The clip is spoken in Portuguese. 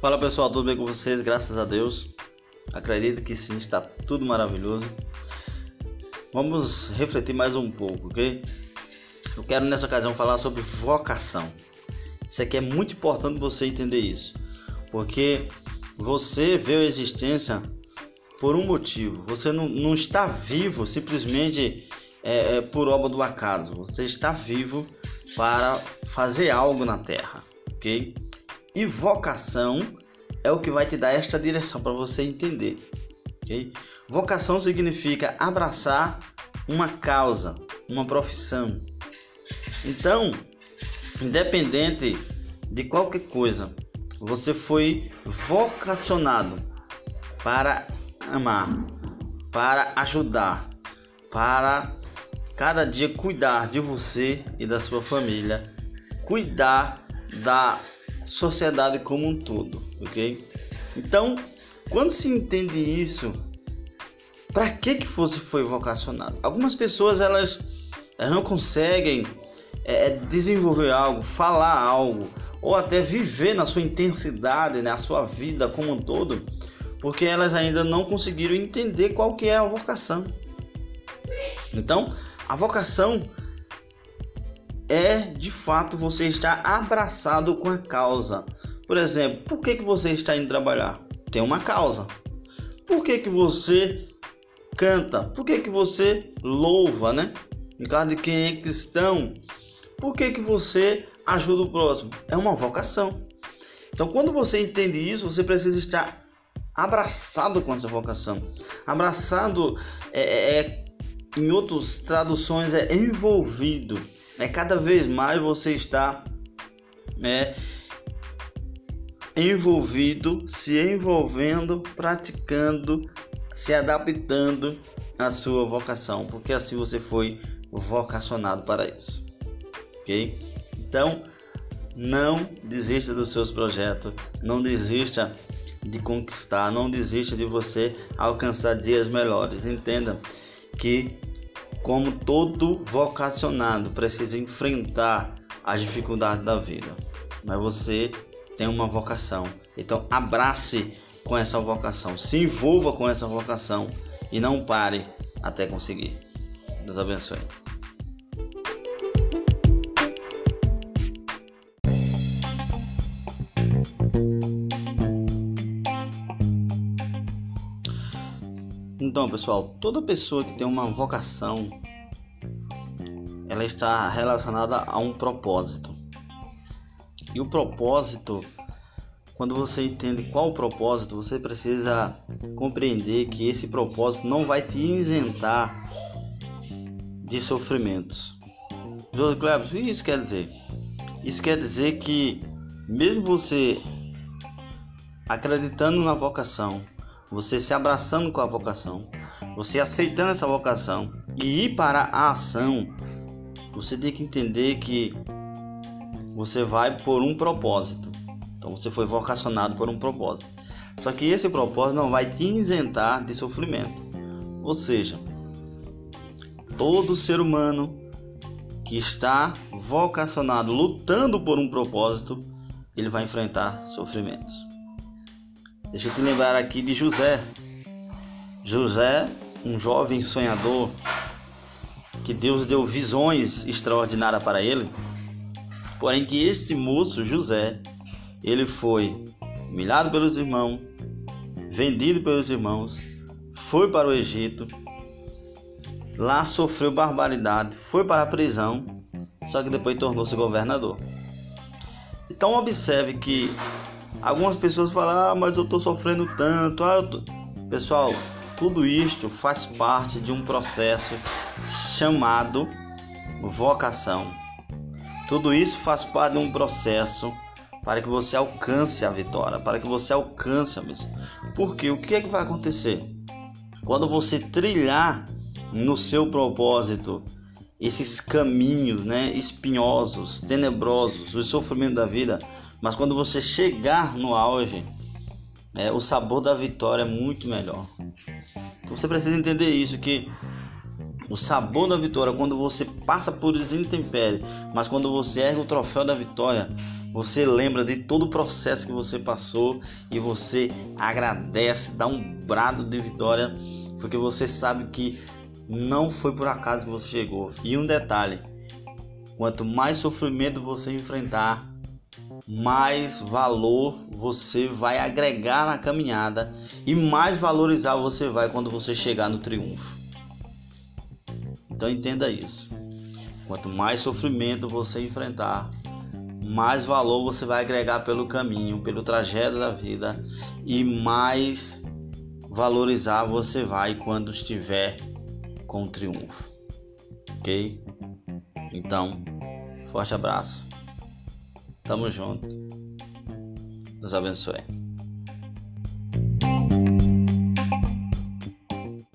Fala pessoal, tudo bem com vocês? Graças a Deus. Acredito que sim, está tudo maravilhoso. Vamos refletir mais um pouco, ok? Eu quero nessa ocasião falar sobre vocação. Isso aqui é muito importante você entender isso, porque você veio à existência por um motivo. Você não, não está vivo simplesmente é, é, por obra do acaso. Você está vivo para fazer algo na Terra, ok? E vocação é o que vai te dar esta direção para você entender. Okay? Vocação significa abraçar uma causa, uma profissão. Então, independente de qualquer coisa, você foi vocacionado para amar, para ajudar, para cada dia cuidar de você e da sua família, cuidar da sociedade como um todo, ok? Então, quando se entende isso, para que que fosse foi vocacionado? Algumas pessoas elas, elas não conseguem é, é, desenvolver algo, falar algo, ou até viver na sua intensidade, na né, sua vida como um todo, porque elas ainda não conseguiram entender qual que é a vocação. Então, a vocação é de fato você estar abraçado com a causa. Por exemplo, por que, que você está indo trabalhar? Tem uma causa. Por que, que você canta? Por que, que você louva, né? Em caso de quem é cristão, por que, que você ajuda o próximo? É uma vocação. Então, quando você entende isso, você precisa estar abraçado com essa vocação. Abraçado é, é, é em outras traduções é envolvido é cada vez mais você está é, envolvido, se envolvendo, praticando, se adaptando à sua vocação, porque assim você foi vocacionado para isso. Ok? Então, não desista dos seus projetos, não desista de conquistar, não desista de você alcançar dias melhores. Entenda que como todo vocacionado precisa enfrentar as dificuldades da vida. Mas você tem uma vocação. Então abrace com essa vocação, se envolva com essa vocação e não pare até conseguir. Deus abençoe. Então, pessoal, toda pessoa que tem uma vocação, ela está relacionada a um propósito. E o propósito, quando você entende qual o propósito, você precisa compreender que esse propósito não vai te isentar de sofrimentos. José Cleber, o que isso quer dizer? Isso quer dizer que mesmo você acreditando na vocação, você se abraçando com a vocação, você aceitando essa vocação e ir para a ação, você tem que entender que você vai por um propósito. Então você foi vocacionado por um propósito. Só que esse propósito não vai te isentar de sofrimento. Ou seja, todo ser humano que está vocacionado, lutando por um propósito, ele vai enfrentar sofrimentos. Deixa eu te lembrar aqui de José. José, um jovem sonhador, que Deus deu visões extraordinárias para ele. Porém que este moço, José, ele foi humilhado pelos irmãos, vendido pelos irmãos, foi para o Egito, lá sofreu barbaridade, foi para a prisão, só que depois tornou-se governador. Então observe que Algumas pessoas falam, ah, mas eu estou sofrendo tanto. Ah. Pessoal, tudo isto faz parte de um processo chamado vocação. Tudo isso faz parte de um processo para que você alcance a vitória, para que você alcance a missão. Porque o que é que vai acontecer? Quando você trilhar no seu propósito esses caminhos, né, espinhosos, tenebrosos, o sofrimento da vida, mas quando você chegar no auge, é, o sabor da vitória é muito melhor. Então você precisa entender isso que o sabor da vitória, quando você passa por desintempérie, mas quando você ergue o troféu da vitória, você lembra de todo o processo que você passou e você agradece, dá um brado de vitória, porque você sabe que não foi por acaso que você chegou. E um detalhe: quanto mais sofrimento você enfrentar, mais valor você vai agregar na caminhada e mais valorizar você vai quando você chegar no triunfo. Então entenda isso. Quanto mais sofrimento você enfrentar, mais valor você vai agregar pelo caminho, pelo trajeto da vida e mais valorizar você vai quando estiver com triunfo. Ok? Então, forte abraço. Tamo junto. Deus abençoe.